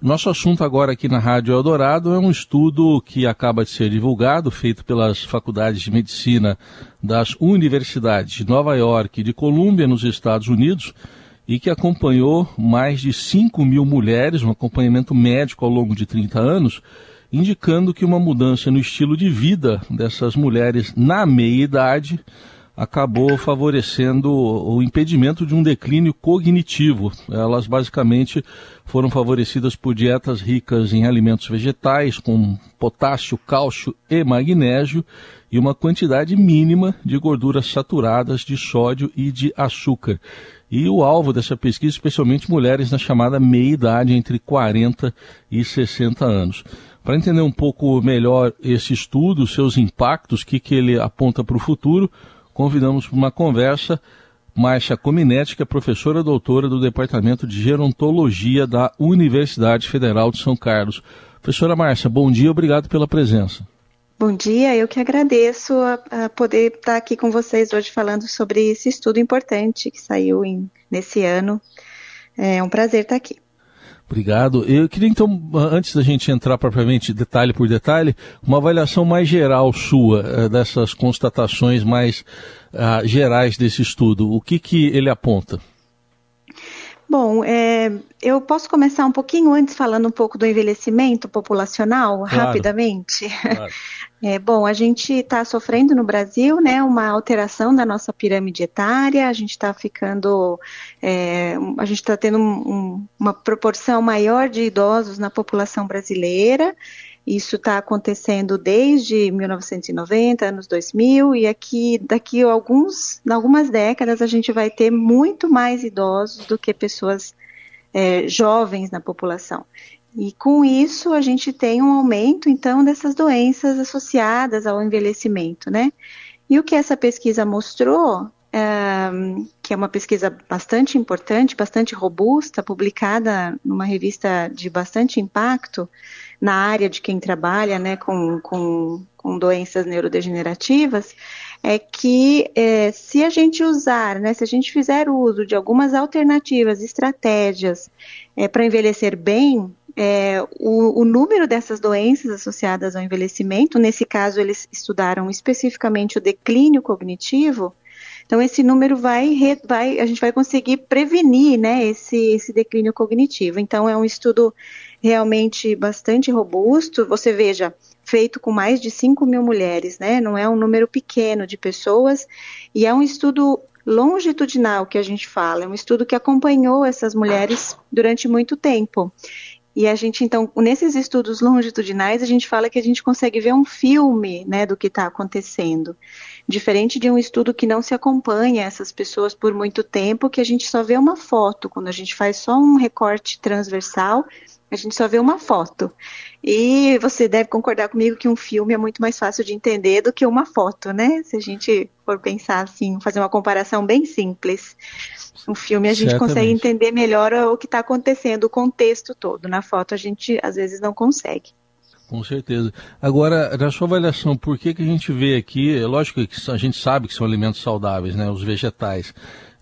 Nosso assunto agora aqui na Rádio Eldorado é um estudo que acaba de ser divulgado, feito pelas faculdades de medicina das universidades de Nova York e de Colômbia, nos Estados Unidos, e que acompanhou mais de 5 mil mulheres, um acompanhamento médico ao longo de 30 anos, indicando que uma mudança no estilo de vida dessas mulheres na meia-idade acabou favorecendo o impedimento de um declínio cognitivo. Elas basicamente foram favorecidas por dietas ricas em alimentos vegetais, com potássio, cálcio e magnésio, e uma quantidade mínima de gorduras saturadas de sódio e de açúcar. E o alvo dessa pesquisa, especialmente mulheres na chamada meia-idade, entre 40 e 60 anos. Para entender um pouco melhor esse estudo, seus impactos, o que, que ele aponta para o futuro, convidamos para uma conversa Márcia Cominetti, que é professora doutora do Departamento de Gerontologia da Universidade Federal de São Carlos. Professora Márcia, bom dia, obrigado pela presença. Bom dia, eu que agradeço a, a, poder estar aqui com vocês hoje falando sobre esse estudo importante que saiu em, nesse ano. É um prazer estar aqui. Obrigado. Eu queria então, antes da gente entrar propriamente detalhe por detalhe, uma avaliação mais geral sua eh, dessas constatações mais uh, gerais desse estudo. O que, que ele aponta? Bom, é, eu posso começar um pouquinho antes falando um pouco do envelhecimento populacional, claro. rapidamente. Claro. É, bom, a gente está sofrendo no Brasil, né, uma alteração da nossa pirâmide etária. A gente está ficando, é, a gente está tendo um, uma proporção maior de idosos na população brasileira. Isso está acontecendo desde 1990, anos 2000, e aqui daqui a alguns, algumas décadas a gente vai ter muito mais idosos do que pessoas é, jovens na população. E com isso a gente tem um aumento então dessas doenças associadas ao envelhecimento, né? E o que essa pesquisa mostrou que é uma pesquisa bastante importante, bastante robusta, publicada numa revista de bastante impacto na área de quem trabalha né, com, com, com doenças neurodegenerativas, é que é, se a gente usar, né, se a gente fizer uso de algumas alternativas, estratégias é, para envelhecer bem, é, o, o, número dessas doenças associadas ao envelhecimento, nesse caso eles estudaram especificamente o declínio cognitivo, então, esse número vai, vai, a gente vai conseguir prevenir né, esse, esse declínio cognitivo. Então, é um estudo realmente bastante robusto. Você veja, feito com mais de 5 mil mulheres, né? Não é um número pequeno de pessoas, e é um estudo longitudinal que a gente fala, é um estudo que acompanhou essas mulheres durante muito tempo. E a gente, então, nesses estudos longitudinais, a gente fala que a gente consegue ver um filme né, do que está acontecendo. Diferente de um estudo que não se acompanha essas pessoas por muito tempo, que a gente só vê uma foto. Quando a gente faz só um recorte transversal, a gente só vê uma foto. E você deve concordar comigo que um filme é muito mais fácil de entender do que uma foto, né? Se a gente for pensar assim, fazer uma comparação bem simples. Um filme a gente Certamente. consegue entender melhor o que está acontecendo, o contexto todo. Na foto a gente às vezes não consegue. Com certeza. Agora, na sua avaliação, por que, que a gente vê aqui, é lógico que a gente sabe que são alimentos saudáveis, né, os vegetais,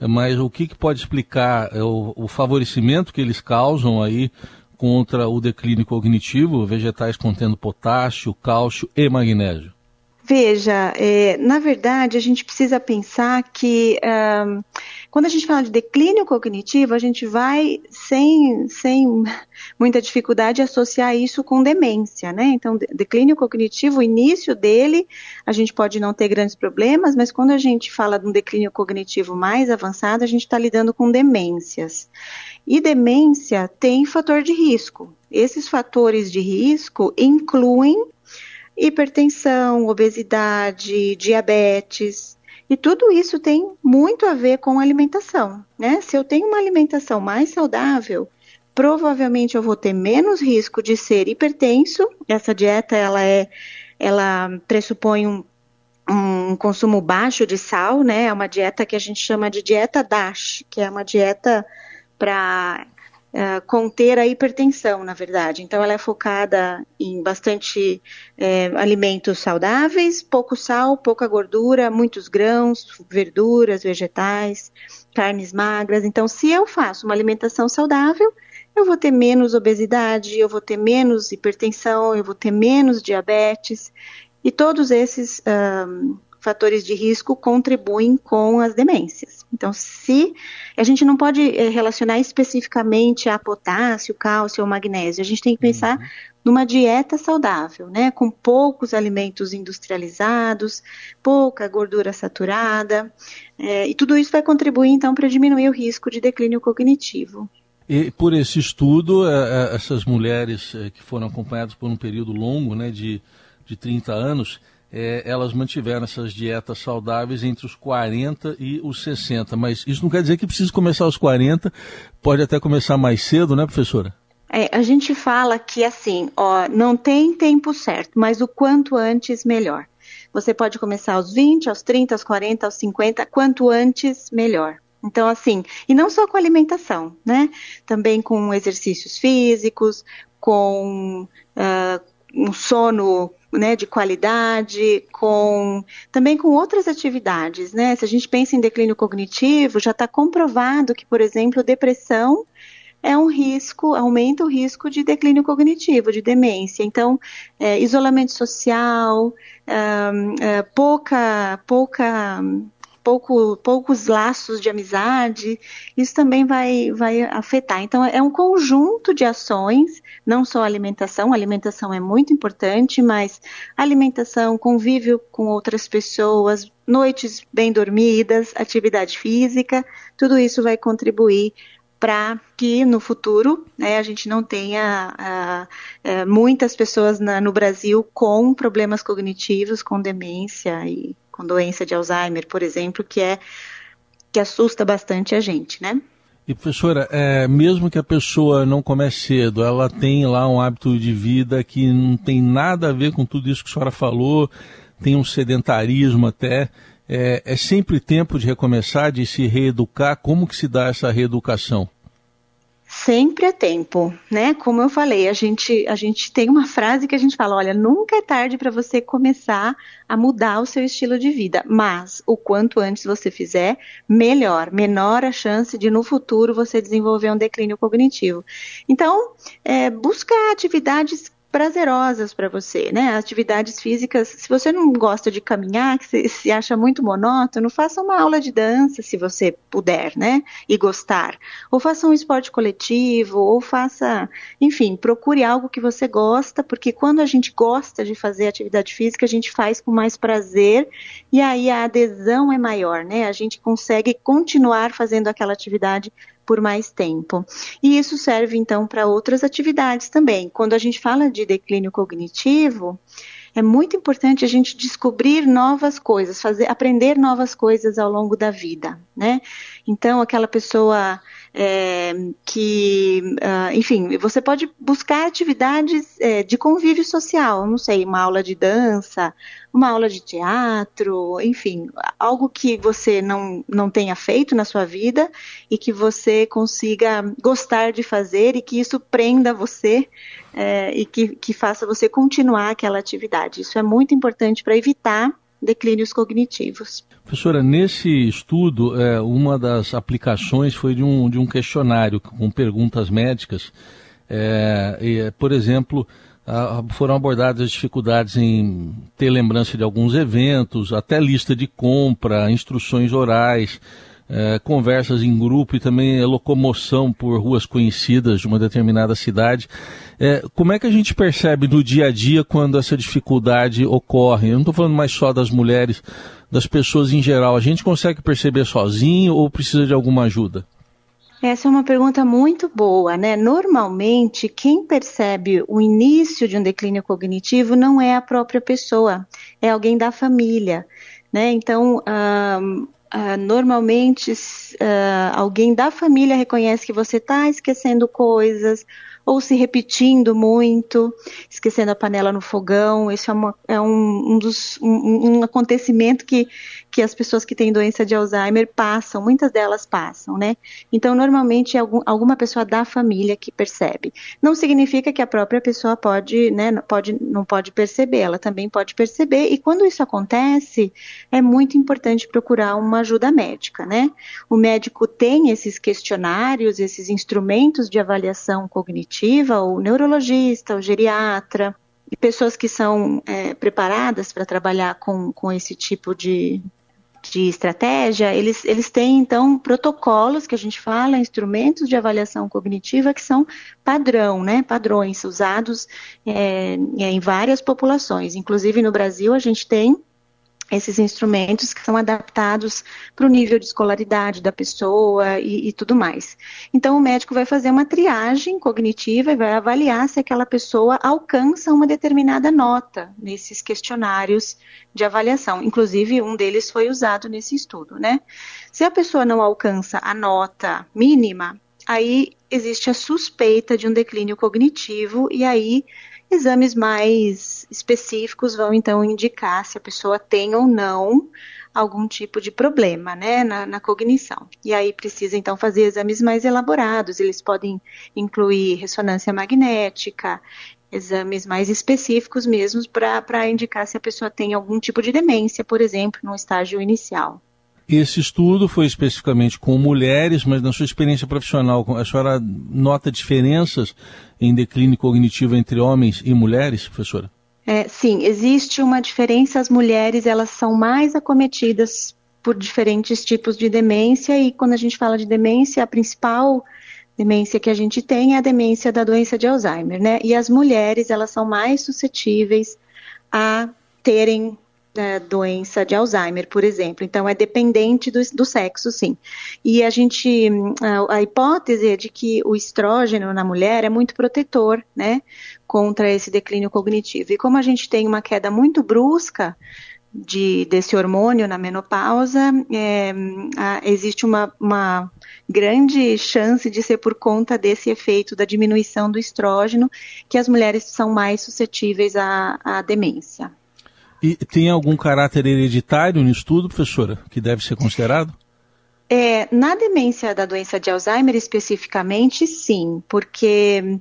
mas o que, que pode explicar é, o, o favorecimento que eles causam aí contra o declínio cognitivo, vegetais contendo potássio, cálcio e magnésio? Veja, é, na verdade, a gente precisa pensar que um, quando a gente fala de declínio cognitivo, a gente vai, sem, sem muita dificuldade, associar isso com demência, né? Então, declínio cognitivo, o início dele, a gente pode não ter grandes problemas, mas quando a gente fala de um declínio cognitivo mais avançado, a gente está lidando com demências. E demência tem fator de risco. Esses fatores de risco incluem hipertensão, obesidade, diabetes. E tudo isso tem muito a ver com alimentação, né? Se eu tenho uma alimentação mais saudável, provavelmente eu vou ter menos risco de ser hipertenso. Essa dieta ela é ela pressupõe um, um consumo baixo de sal, né? É uma dieta que a gente chama de dieta DASH, que é uma dieta para uh, conter a hipertensão, na verdade. Então, ela é focada em bastante é, alimentos saudáveis, pouco sal, pouca gordura, muitos grãos, verduras, vegetais, carnes magras. Então, se eu faço uma alimentação saudável, eu vou ter menos obesidade, eu vou ter menos hipertensão, eu vou ter menos diabetes. E todos esses um, fatores de risco contribuem com as demências. Então, se a gente não pode eh, relacionar especificamente a potássio, cálcio ou magnésio, a gente tem que pensar uhum. numa dieta saudável, né, com poucos alimentos industrializados, pouca gordura saturada, é, e tudo isso vai contribuir então para diminuir o risco de declínio cognitivo. E por esse estudo, é, essas mulheres que foram acompanhadas por um período longo, né, de, de 30 anos, é, elas mantiveram essas dietas saudáveis entre os 40 e os 60. Mas isso não quer dizer que precisa começar aos 40, pode até começar mais cedo, né, professora? É, a gente fala que assim, ó, não tem tempo certo, mas o quanto antes melhor. Você pode começar aos 20, aos 30, aos 40, aos 50, quanto antes melhor. Então, assim, e não só com alimentação, né? Também com exercícios físicos, com uh, um sono né, de qualidade, com também com outras atividades, né? Se a gente pensa em declínio cognitivo, já está comprovado que, por exemplo, depressão é um risco, aumenta o risco de declínio cognitivo, de demência. Então, é, isolamento social, é, pouca, pouca pouco, poucos laços de amizade, isso também vai, vai afetar. Então, é um conjunto de ações, não só alimentação, alimentação é muito importante, mas alimentação, convívio com outras pessoas, noites bem dormidas, atividade física, tudo isso vai contribuir para que no futuro né, a gente não tenha uh, uh, muitas pessoas na, no Brasil com problemas cognitivos, com demência e com doença de Alzheimer, por exemplo, que é que assusta bastante a gente, né? E professora, é, mesmo que a pessoa não comece cedo, ela tem lá um hábito de vida que não tem nada a ver com tudo isso que a senhora falou, tem um sedentarismo até, é, é sempre tempo de recomeçar, de se reeducar. Como que se dá essa reeducação? Sempre é tempo, né? Como eu falei, a gente, a gente tem uma frase que a gente fala: olha, nunca é tarde para você começar a mudar o seu estilo de vida, mas o quanto antes você fizer, melhor, menor a chance de no futuro você desenvolver um declínio cognitivo. Então, é, busca atividades prazerosas para você, né? Atividades físicas, se você não gosta de caminhar, que se, se acha muito monótono, faça uma aula de dança, se você puder, né? E gostar. Ou faça um esporte coletivo, ou faça, enfim, procure algo que você gosta, porque quando a gente gosta de fazer atividade física, a gente faz com mais prazer e aí a adesão é maior, né? A gente consegue continuar fazendo aquela atividade por mais tempo. E isso serve então para outras atividades também. Quando a gente fala de declínio cognitivo, é muito importante a gente descobrir novas coisas, fazer, aprender novas coisas ao longo da vida, né? Então, aquela pessoa é, que, uh, enfim, você pode buscar atividades é, de convívio social, não sei, uma aula de dança, uma aula de teatro, enfim, algo que você não, não tenha feito na sua vida e que você consiga gostar de fazer e que isso prenda você é, e que, que faça você continuar aquela atividade. Isso é muito importante para evitar declínios cognitivos. Professora, nesse estudo, é, uma das aplicações foi de um, de um questionário com perguntas médicas. É, e, por exemplo, a, foram abordadas as dificuldades em ter lembrança de alguns eventos, até lista de compra, instruções orais, é, conversas em grupo e também locomoção por ruas conhecidas de uma determinada cidade. É, como é que a gente percebe no dia a dia quando essa dificuldade ocorre? Eu não estou falando mais só das mulheres, das pessoas em geral. A gente consegue perceber sozinho ou precisa de alguma ajuda? Essa é uma pergunta muito boa, né? Normalmente, quem percebe o início de um declínio cognitivo não é a própria pessoa, é alguém da família, né? Então, Uh, normalmente uh, alguém da família reconhece que você está esquecendo coisas, ou se repetindo muito, esquecendo a panela no fogão. Isso é, uma, é um, um, dos, um, um acontecimento que, que as pessoas que têm doença de Alzheimer passam, muitas delas passam, né? Então, normalmente é algum, alguma pessoa da família que percebe. Não significa que a própria pessoa pode, né, pode, não pode perceber, ela também pode perceber, e quando isso acontece, é muito importante procurar uma ajuda médica, né? O médico tem esses questionários, esses instrumentos de avaliação cognitiva, o neurologista, o geriatra, e pessoas que são é, preparadas para trabalhar com, com esse tipo de, de estratégia, eles, eles têm, então, protocolos que a gente fala, instrumentos de avaliação cognitiva que são padrão, né, padrões usados é, em várias populações. Inclusive, no Brasil, a gente tem esses instrumentos que são adaptados para o nível de escolaridade da pessoa e, e, tudo mais. Então, o médico vai fazer uma triagem cognitiva e vai avaliar se aquela pessoa alcança uma determinada nota nesses questionários de avaliação. Inclusive, um deles foi usado nesse estudo, né? Se a pessoa não alcança a nota mínima, aí existe a suspeita de um declínio cognitivo e aí Exames mais específicos vão então indicar se a pessoa tem ou não algum tipo de problema né, na, na, cognição. E aí precisa então fazer exames mais elaborados, eles podem incluir ressonância magnética, exames mais específicos mesmo para indicar se a pessoa tem algum tipo de demência, por exemplo, no estágio inicial. Esse estudo foi especificamente com mulheres, mas na sua experiência profissional, a senhora nota diferenças em declínio cognitivo entre homens e mulheres, professora? É, sim, existe uma diferença. As mulheres elas são mais acometidas por diferentes tipos de demência e quando a gente fala de demência, a principal demência que a gente tem é a demência da doença de Alzheimer, né? E as mulheres elas são mais suscetíveis a terem é, doença de Alzheimer, por exemplo. Então, é dependente do, do, sexo, sim. E a gente, a, a hipótese é de que o estrógeno na mulher é muito protetor, né, contra esse declínio cognitivo. E como a gente tem uma queda muito brusca de, desse hormônio na menopausa, é, a, existe uma, uma grande chance de ser por conta desse efeito da diminuição do estrógeno que as mulheres são mais suscetíveis à, à demência. E tem algum caráter hereditário no estudo, professora, que deve ser considerado? É, na demência da doença de Alzheimer especificamente, sim, porque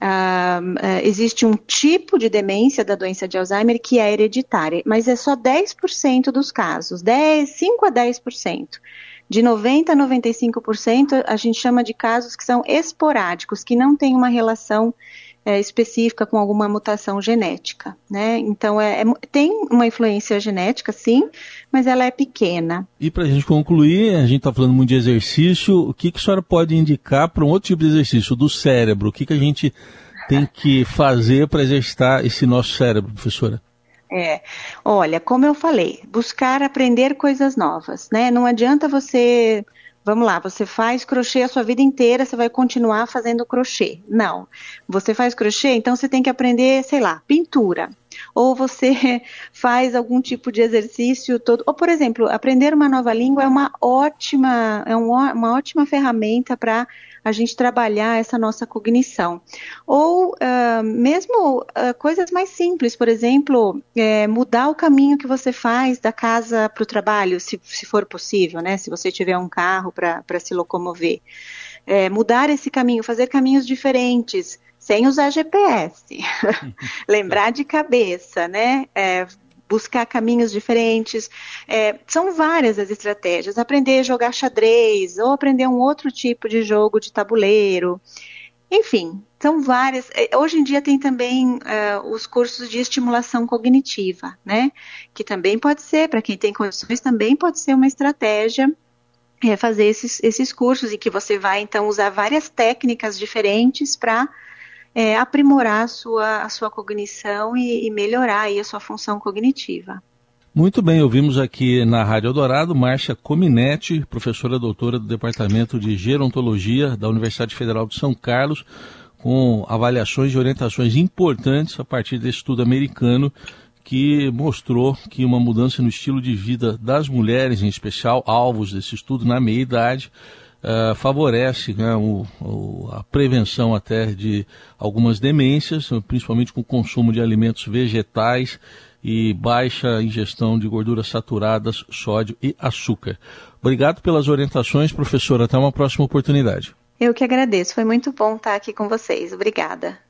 uh, existe um tipo de demência da doença de Alzheimer que é hereditária, mas é só 10% dos casos, 10, 5 a 10%. De 90% a 95%, a gente chama de casos que são esporádicos, que não têm uma relação é, específica com alguma mutação genética, né? Então é, é, tem uma influência genética, sim, mas ela é pequena. E para a gente concluir, a gente está falando muito de exercício. O que, que a senhora pode indicar para um outro tipo de exercício do cérebro? O que, que a gente tem que fazer para exercitar esse nosso cérebro, professora? É, olha, como eu falei, buscar aprender coisas novas, né? Não adianta você Vamos lá, você faz crochê a sua vida inteira, você vai continuar fazendo crochê. Não. Você faz crochê, então você tem que aprender, sei lá, pintura. Ou você faz algum tipo de exercício todo. Ou, por exemplo, aprender uma nova língua é uma ótima, é uma ótima ferramenta para a gente trabalhar essa nossa cognição. Ou uh, mesmo uh, coisas mais simples, por exemplo, é, mudar o caminho que você faz da casa para o trabalho, se, se for possível, né? Se você tiver um carro para se locomover. É, mudar esse caminho, fazer caminhos diferentes, sem usar GPS. Lembrar de cabeça, né? É, buscar caminhos diferentes. É, são várias as estratégias. Aprender a jogar xadrez ou aprender um outro tipo de jogo de tabuleiro. Enfim, são várias. É, hoje em dia tem também uh, os cursos de estimulação cognitiva, né? Que também pode ser, para quem tem condições, também pode ser uma estratégia é, fazer esses, esses cursos e que você vai então usar várias técnicas diferentes para é, aprimorar a sua, a sua cognição e, e melhorar a sua função cognitiva. Muito bem, ouvimos aqui na Rádio Eldorado Márcia Cominetti, professora doutora do Departamento de Gerontologia da Universidade Federal de São Carlos, com avaliações e orientações importantes a partir desse estudo americano que mostrou que uma mudança no estilo de vida das mulheres, em especial alvos desse estudo na meia-idade, uh, favorece né, o, o, a prevenção até de algumas demências, principalmente com o consumo de alimentos vegetais e baixa ingestão de gorduras saturadas, sódio e açúcar. Obrigado pelas orientações, professora. Até uma próxima oportunidade. Eu que agradeço. Foi muito bom estar aqui com vocês. Obrigada.